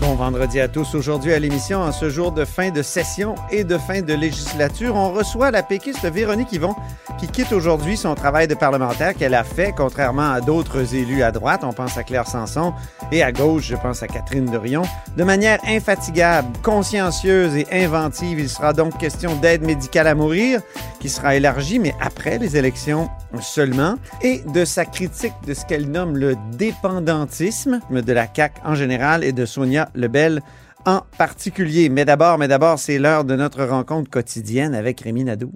Bon vendredi à tous. Aujourd'hui à l'émission, en ce jour de fin de session et de fin de législature, on reçoit la péquiste Véronique Yvon qui quitte aujourd'hui son travail de parlementaire qu'elle a fait, contrairement à d'autres élus à droite, on pense à Claire Sanson, et à gauche, je pense à Catherine Dorion, de manière infatigable, consciencieuse et inventive. Il sera donc question d'aide médicale à mourir, qui sera élargie, mais après les élections seulement, et de sa critique de ce qu'elle nomme le dépendantisme de la CAQ en général et de Sonia Lebel en particulier. Mais d'abord, mais d'abord, c'est l'heure de notre rencontre quotidienne avec Rémi Nadeau.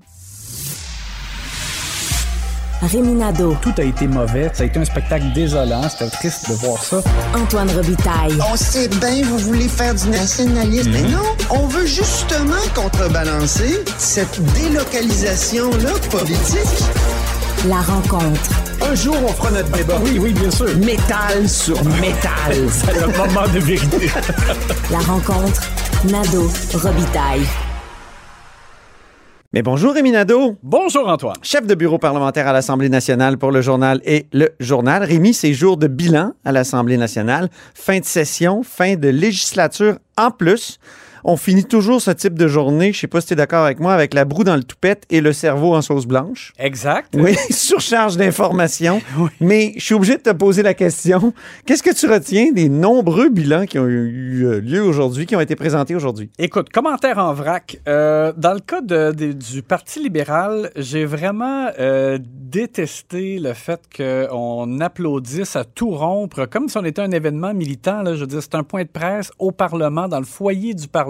Rémi Nadeau, Tout a été mauvais. Ça a été un spectacle désolant. C'était triste de voir ça. Antoine Robitaille. On sait bien, vous voulez faire du nationalisme. Mais non, on veut justement contrebalancer cette délocalisation-là politique. La rencontre. Un jour, on fera notre débat. Oui, oui, bien sûr. Métal sur métal. C'est le moment de vérité. La rencontre. Nadeau. Robitaille. Mais bonjour Rémi Nadeau, Bonjour, Antoine. chef de bureau parlementaire à l'Assemblée nationale pour le journal et le journal. Rémi, c'est jour de bilan à l'Assemblée nationale, fin de session, fin de législature en plus. On finit toujours ce type de journée, je sais pas si tu es d'accord avec moi, avec la broue dans le toupette et le cerveau en sauce blanche. Exact. Oui, surcharge d'informations. Mais je suis obligé de te poser la question. Qu'est-ce que tu retiens des nombreux bilans qui ont eu euh, lieu aujourd'hui, qui ont été présentés aujourd'hui? Écoute, commentaire en vrac. Euh, dans le cas de- de- du Parti libéral, j'ai vraiment euh, détesté le fait qu'on applaudisse à tout rompre, comme si on était un événement militant. Là, je veux dire, c'est un point de presse au Parlement, dans le foyer du Parlement.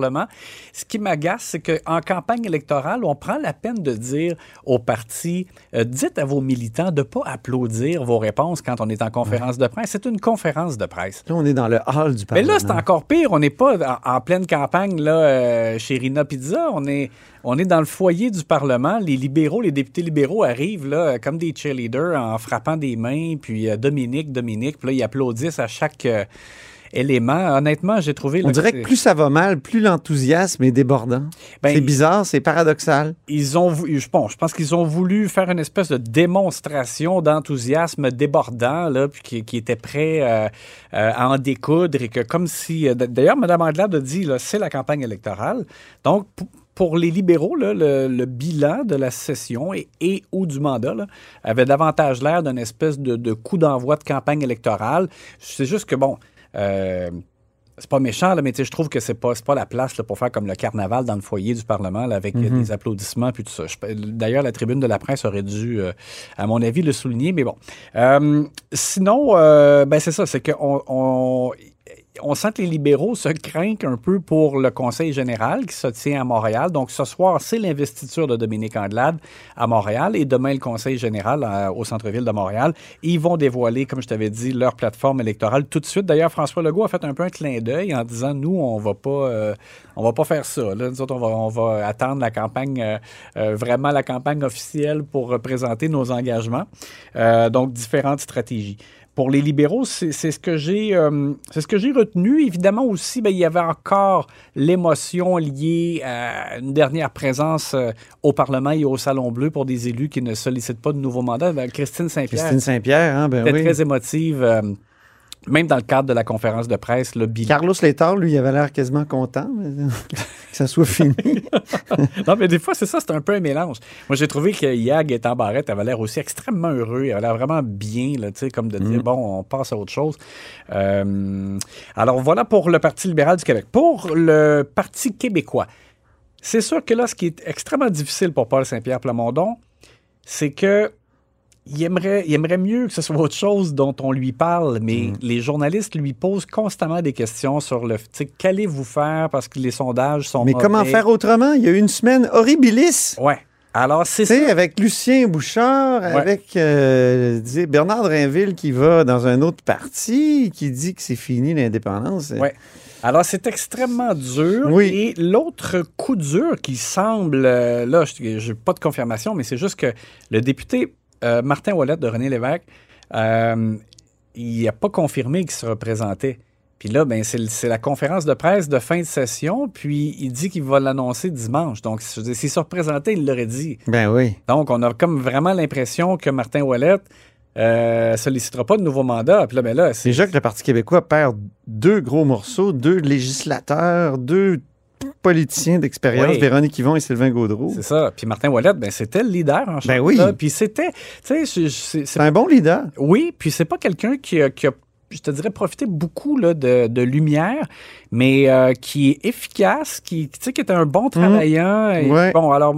Ce qui m'agace, c'est qu'en campagne électorale, on prend la peine de dire au parti, euh, dites à vos militants de ne pas applaudir vos réponses quand on est en conférence de presse. C'est une conférence de presse. Là, on est dans le hall du Mais Parlement. là, c'est encore pire. On n'est pas en, en pleine campagne là, euh, chez Rina Pizza. On est, on est dans le foyer du Parlement. Les libéraux, les députés libéraux arrivent là, euh, comme des cheerleaders en frappant des mains. Puis euh, Dominique, Dominique. Puis là, ils applaudissent à chaque Honnêtement, j'ai trouvé... On là, dirait que plus ça va mal, plus l'enthousiasme est débordant. Ben, c'est bizarre, c'est paradoxal. ils ont, je pense, je pense qu'ils ont voulu faire une espèce de démonstration d'enthousiasme débordant, là, puis qui, qui était prêt euh, euh, à en découdre et que comme si, euh, d'ailleurs, Mme Anglade a dit, c'est la campagne électorale. Donc, pour les libéraux, là, le, le bilan de la session et, et ou du mandat là, avait davantage l'air d'une espèce de, de coup d'envoi de campagne électorale. C'est juste que, bon, euh, c'est pas méchant, là, mais tu sais, je trouve que c'est pas, pas la place là, pour faire comme le carnaval dans le foyer du Parlement là, avec euh, des applaudissements puis tout ça. D'ailleurs, la tribune de la presse aurait dû, euh, à mon avis, le souligner, mais bon. Euh, sinon, euh, ben c'est ça, c'est qu'on on, on sent que les libéraux se craignent un peu pour le Conseil général qui se tient à Montréal. Donc, ce soir, c'est l'investiture de Dominique Anglade à Montréal et demain, le Conseil général euh, au centre-ville de Montréal. Ils vont dévoiler, comme je t'avais dit, leur plateforme électorale tout de suite. D'ailleurs, François Legault a fait un peu un clin d'œil en disant, nous, on va euh, va pas faire ça. Là. Nous autres, on va, attendre la campagne, euh, vraiment la campagne officielle pour représenter nos engagements. Donc, différentes stratégies. Pour les libéraux, c'est ce que j'ai euh, c'est ce que j'ai retenu. Évidemment aussi, ben, il y avait encore l'émotion liée à une dernière présence euh, au Parlement et au Salon Bleu pour des élus qui ne sollicitent pas de nouveaux mandats. Ben, Christine Saint-Pierre Christine Saint-Pierre, hein, ben était oui. très émotive, euh, même dans le cadre de la conférence de presse, le bilan. Carlos Létard, lui, il avait l'air quasiment content ça soit fini. non, mais des fois, c'est ça, c'est un peu un mélange. Moi, j'ai trouvé que Yag et Barrette avait l'air aussi extrêmement heureux. Il avait l'air vraiment bien, là, tu sais, comme de dire, bon, on passe à autre chose. Euh, alors, voilà pour le Parti libéral du Québec. Pour le Parti québécois, c'est sûr que là, ce qui est extrêmement difficile pour Paul Saint-Pierre Plamondon, c'est que il aimerait, il aimerait mieux que ce soit autre chose dont on lui parle, mais les journalistes lui posent constamment des questions sur le, tu sais, qu'allez-vous faire parce que les sondages sont Mais comment faire autrement? Il y a eu une semaine horribilis. Ouais. Alors, c'est Tu sais, ça. avec Lucien Bouchard, avec euh, Bernard Drinville qui va dans un autre parti, qui dit que c'est fini l'indépendance. Ouais. Alors, c'est extrêmement dur. Oui. Et l'autre coup dur qui semble, euh, là, je n'ai pas de confirmation, mais c'est juste que le député euh, Martin Ouellette de René Lévesque, euh, il n'a pas confirmé qu'il se représentait. Puis là, ben, c'est, la conférence de presse de fin de session, puis il dit qu'il va l'annoncer dimanche. Donc, s'il se représentait, il l'aurait dit. Ben oui. Donc, on a comme vraiment l'impression que Martin Ouellet euh, sollicitera pas de nouveau mandat. Puis là, ben là, c'est Déjà que le Parti québécois perd deux gros morceaux, deux législateurs, deux politiciens d'expérience, Oui. Véronique Yvon et Sylvain Gaudreau. c'est ça. Puis Martin Ouellet, ben, c'était le leader en Ben oui. Puis c'était, c'est- un bon leader. Oui, puis c'est pas quelqu'un qui a, qui a, je te dirais, profité beaucoup là, de, de lumière, mais euh, qui est efficace, qui, qui est un bon travaillant. Et Mmh. Ouais. Bon, alors,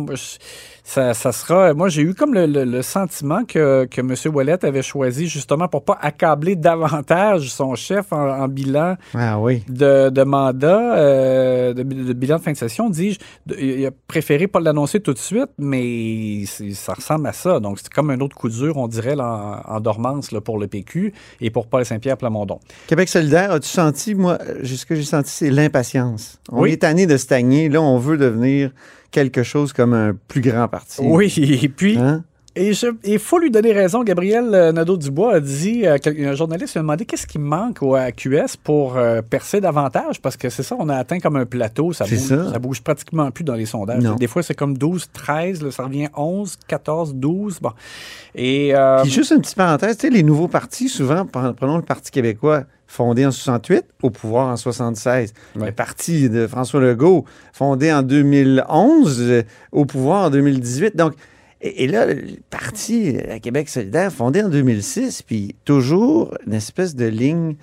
ça, ça sera. Moi, j'ai eu comme le, le- le sentiment que, que M. Ouellet avait choisi justement pour pas accabler davantage son chef en, en bilan Ah oui. de, de mandat, euh, de, de bilan de fin de session, dis-je. Il a préféré pas l'annoncer tout de suite, mais ça ressemble à ça. Donc, c'est comme un autre coup dur, on dirait, là, en, en dormance là, pour le PQ et pour Paul Saint-Pierre Plamondon. Québec solidaire, as-tu senti, moi, euh, ce que j'ai senti, c'est l'impatience. On Oui. est tanné de stagner. Là, on veut devenir quelque chose comme un plus grand parti. Oui, et puis, Hein? et il faut lui donner raison. Gabriel euh, Nadeau-Dubois a dit, euh, un journaliste lui a demandé qu'est-ce qui manque au QS pour euh, percer davantage, parce que c'est ça, on a atteint comme un plateau, ça bouge, ça. bouge pratiquement plus dans les sondages. Non. Des fois, c'est comme 12, 13, là, ça revient 11, 14, 12. Bon. Et, euh, Puis juste une petite parenthèse, tu sais, les nouveaux partis, souvent, pre- prenons le Parti québécois, fondé en 68, au pouvoir en 76. Ouais. Le parti de François Legault, fondé en 2011, euh, au pouvoir en 2018. Donc, et, et là, le parti à Québec solidaire, fondé en 2006, puis toujours une espèce de ligne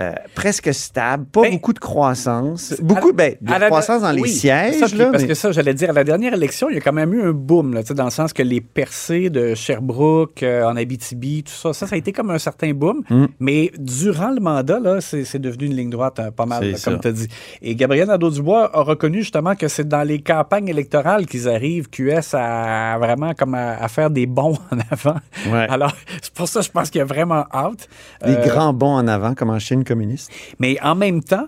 euh, presque stable, pas Ben, beaucoup de croissance, beaucoup à- ben, de la- croissance dans les sièges. ça, là, parce mais- que ça, j'allais dire, à la dernière élection, il y a quand même eu un boom, là, dans le sens que les percées de Sherbrooke, euh, en Abitibi, tout ça, ça, ça a été comme un certain boom. Mm. Mais durant le mandat, là, c'est c'est devenu une ligne droite hein, pas mal, là, comme tu as dit. Et Gabriel Nadeau-Dubois a reconnu justement que c'est dans les campagnes électorales qu'ils arrivent, QS, à vraiment comme à, à faire des bons en avant. Ouais. Alors, c'est pour ça que je pense qu'il y a vraiment hâte. des Euh, grands bons en avant, comme en Chine communiste. mais en même temps,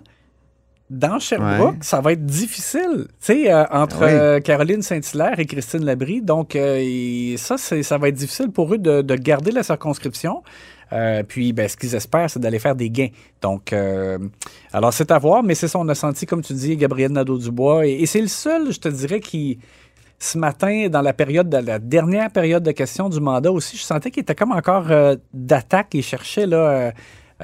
dans Sherbrooke, Ouais. ça va être difficile, tu sais, euh, entre oui. euh, Caroline Saint-Hilaire et Christine Labrie. Donc, euh, et ça, ça va être difficile pour eux de, de garder la circonscription. Puis, ben, ce qu'ils espèrent, c'est d'aller faire des gains. Donc, alors, c'est à voir, mais c'est ça, on a senti, comme tu dis, Gabriel Nadeau-Dubois. Et, et c'est le seul, je te dirais, qui, ce matin, dans la période, de la dernière période de questions du mandat aussi, je sentais qu'il était comme encore d'attaque. Il cherchait, là,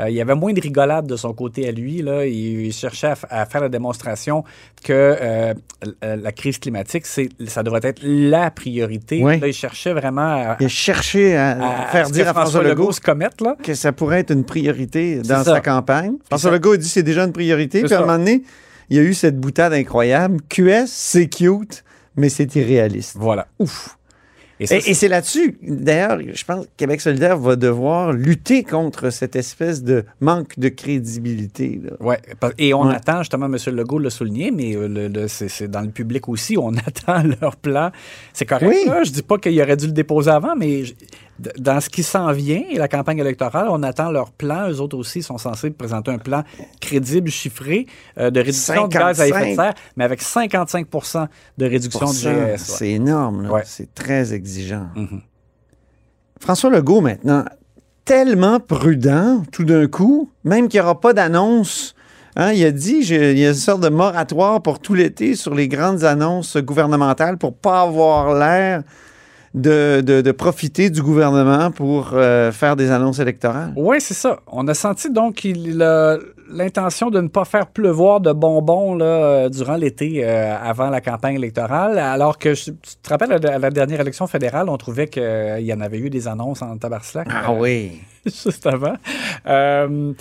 il y avait moins de rigolade de son côté à lui. Là. Il, il cherchait à, faire la démonstration que euh, l- la crise climatique, ça devrait être la priorité. Oui. Là, il cherchait vraiment à, Il a cherché à, à- faire dire à François Legault se. Là. que ça pourrait être une priorité dans sa campagne. François Legault a dit que c'est déjà une priorité. Puis à un moment donné, il y a eu cette boutade incroyable. QS, c'est cute, mais c'est irréaliste. Voilà. Ouf. Et ça, Et, et c'est là-dessus, d'ailleurs, je pense que Québec solidaire va devoir lutter contre cette espèce de manque de crédibilité. pa- et on Ouais. attend, justement, M. Legault l'a souligné, mais euh, le- le- c'est dans le public aussi, on attend leur plan. C'est correct, Oui. là, je dis pas qu'il aurait dû le déposer avant, mais dans ce qui s'en vient, et la campagne électorale, on attend leur plan. Eux autres aussi sont censés présenter un plan crédible, chiffré, euh, de réduction de gaz à effet de 55. serre, mais avec 55% de réduction de ouais. C'est énorme. Ouais. C'est très exigeant. Mhm. François Legault, maintenant, tellement prudent, tout d'un coup, même qu'il n'y aura pas d'annonce. Hein, il a dit il y a une sorte de moratoire pour tout l'été sur les grandes annonces gouvernementales pour pas avoir l'air de, de- de profiter du gouvernement pour euh, faire des annonces électorales. Oui, c'est ça. On a senti donc qu'il a l'intention de ne pas faire pleuvoir de bonbons là, euh, durant l'été euh, avant la campagne électorale, alors que je- tu te rappelles, à la dernière élection fédérale, on trouvait qu'il y en avait eu des annonces en tabarslac. Ah oui. juste avant. Euh,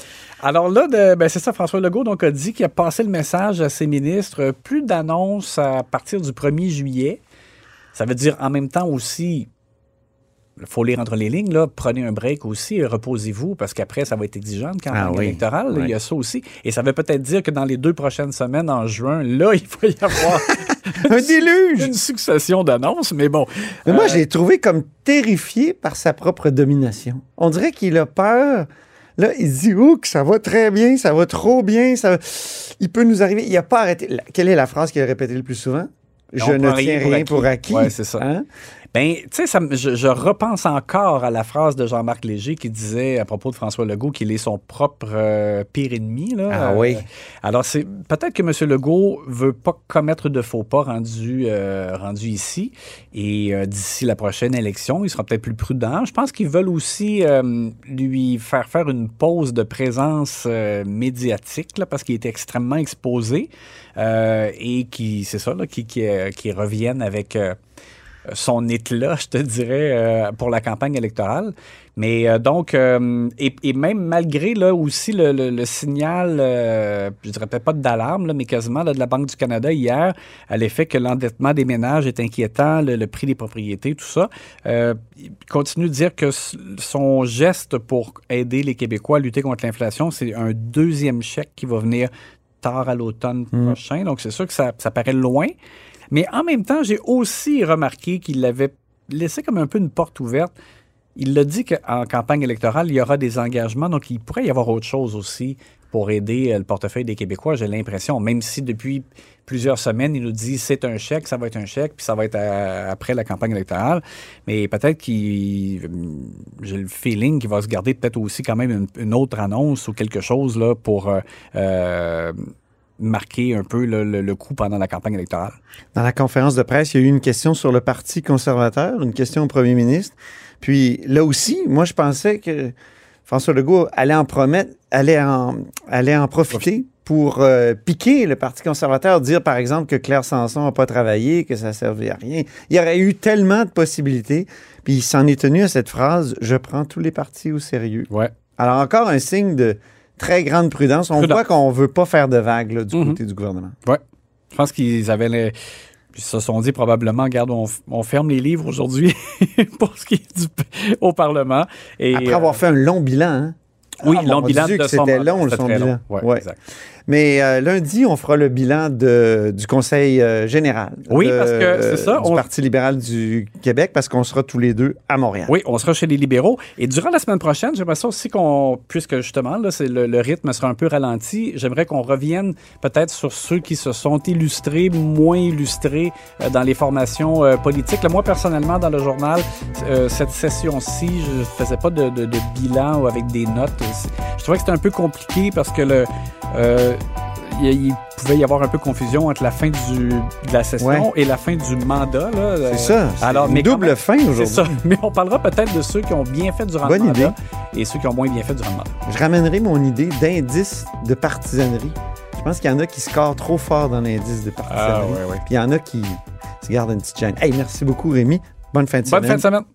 alors là, ben, c'est ça, François Legault donc, a dit qu'il a passé le message à ses ministres, plus d'annonces à partir du 1er juillet. Ça veut dire en même temps aussi, il faut lire entre les lignes, là, prenez un break aussi, reposez-vous, parce qu'après, ça va être exigeant campagne Ah oui. électorale. Il y a ça aussi. Et ça veut peut-être dire que dans les deux prochaines semaines, en juin, là, il va y avoir Un déluge! une succession d'annonces, mais bon. Mais moi, Euh, je l'ai trouvé comme terrifié par sa propre domination. On dirait qu'il a peur. Là, il se dit, ouh, que ça va très bien, ça va trop bien, ça... il peut nous arriver. Il n'a pas arrêté. Quelle est la phrase qu'il a répétée le plus souvent? Je ne tiens rien pour rien pour acquis. Ouais, ça. Hein? Ben, tu sais, ça je, je repense encore à la phrase de Jean-Marc Léger qui disait à propos de François Legault qu'il est son propre euh, pire ennemi. Là. Ah Euh, oui. alors, c'est peut-être que M. Legault veut pas commettre de faux pas rendu, euh, rendu ici. Et euh, d'ici la prochaine élection, il sera peut-être plus prudent. Je pense qu'ils veulent aussi euh, lui faire faire une pause de présence euh, médiatique là, parce qu'il est extrêmement exposé euh, et qui, c'est ça, qui, qui, euh, qui revienne avec euh, son éclat, je te dirais, euh, pour la campagne électorale. Mais euh, donc, euh, et, et même malgré là aussi le, le- le signal, je dirais peut-être pas d'alarme, mais quasiment là, de la Banque du Canada hier, à l'effet que l'endettement des ménages est inquiétant, le, le prix des propriétés, tout ça, il continue de dire que son geste pour aider les Québécois à lutter contre l'inflation, c'est un deuxième chèque qui va venir tard à l'automne prochain. Donc, c'est sûr que ça, ça paraît loin. Mais en même temps, j'ai aussi remarqué qu'il avait laissé comme un peu une porte ouverte. Il l'a dit qu'en campagne électorale, il y aura des engagements, donc il pourrait y avoir autre chose aussi pour aider euh, le portefeuille des Québécois, j'ai l'impression, même si depuis plusieurs semaines, il nous dit c'est un chèque, ça va être un chèque, puis ça va être euh, après la campagne électorale. Mais peut-être qu'il. J'ai le feeling qu'il va se garder peut-être aussi quand même une, une autre annonce ou quelque chose là, pour euh, marquer un peu le, le- le coup pendant la campagne électorale? Dans la conférence de presse, il y a eu une question sur le Parti conservateur, une question au premier ministre. Puis là aussi, moi, je pensais que François Legault allait en promettre, allait en, allait en profiter pour euh, piquer le Parti conservateur, dire par exemple que Claire Sanson n'a pas travaillé, que ça servait à rien. Il y aurait eu tellement de possibilités. Puis il s'en est tenu à cette phrase Je prends tous les partis au sérieux. Ouais. Alors, encore un signe de très grande prudence. On voit qu'on ne veut pas faire de vagues là, du Mhm. côté du gouvernement. Ouais. Je pense qu'ils avaient les. Ils se sont dit probablement, regarde, on, on ferme les livres aujourd'hui pour ce qui est du, au Parlement. Et, Après avoir euh, fait un long bilan, hein? oui, Ah, long bilan c'était long, le son bilan. long. Ouais, Ouais. exact. Mais euh, lundi, on fera le bilan de, du Conseil euh, général. Oui, de- parce que c'est ça, Du on- Parti libéral du Québec, parce qu'on sera tous les deux à Montréal. Oui, on sera chez les libéraux. Et durant la semaine prochaine, j'aimerais ça aussi qu'on, puisque justement, là, c'est le, le rythme sera un peu ralenti, j'aimerais qu'on revienne peut-être sur ceux qui se sont illustrés, moins illustrés euh, dans les formations politiques. Là, moi, personnellement, dans le journal, cette session-ci, je faisais pas de, de- de bilan ou avec des notes. Je trouvais que c'était un peu compliqué parce que le... euh, il, il pouvait y avoir un peu confusion entre la fin du, de la session Ouais. et la fin du mandat. là. C'est Euh, ça. C'est alors, une mais double même- fin c'est aujourd'hui. ça. Mais on parlera peut-être de ceux qui ont bien fait durant Bonne le mandat idée. et ceux qui ont moins bien fait durant le mandat. Je ramènerai mon idée d'indice de partisanerie. Je pense qu'il y en a qui scorent trop fort dans l'indice de partisanerie. Ah, ouais, ouais. Puis il y en a qui se gardent une petite chaîne. Hey, merci beaucoup, Rémi. Bonne fin de Bonne semaine. fin de semaine.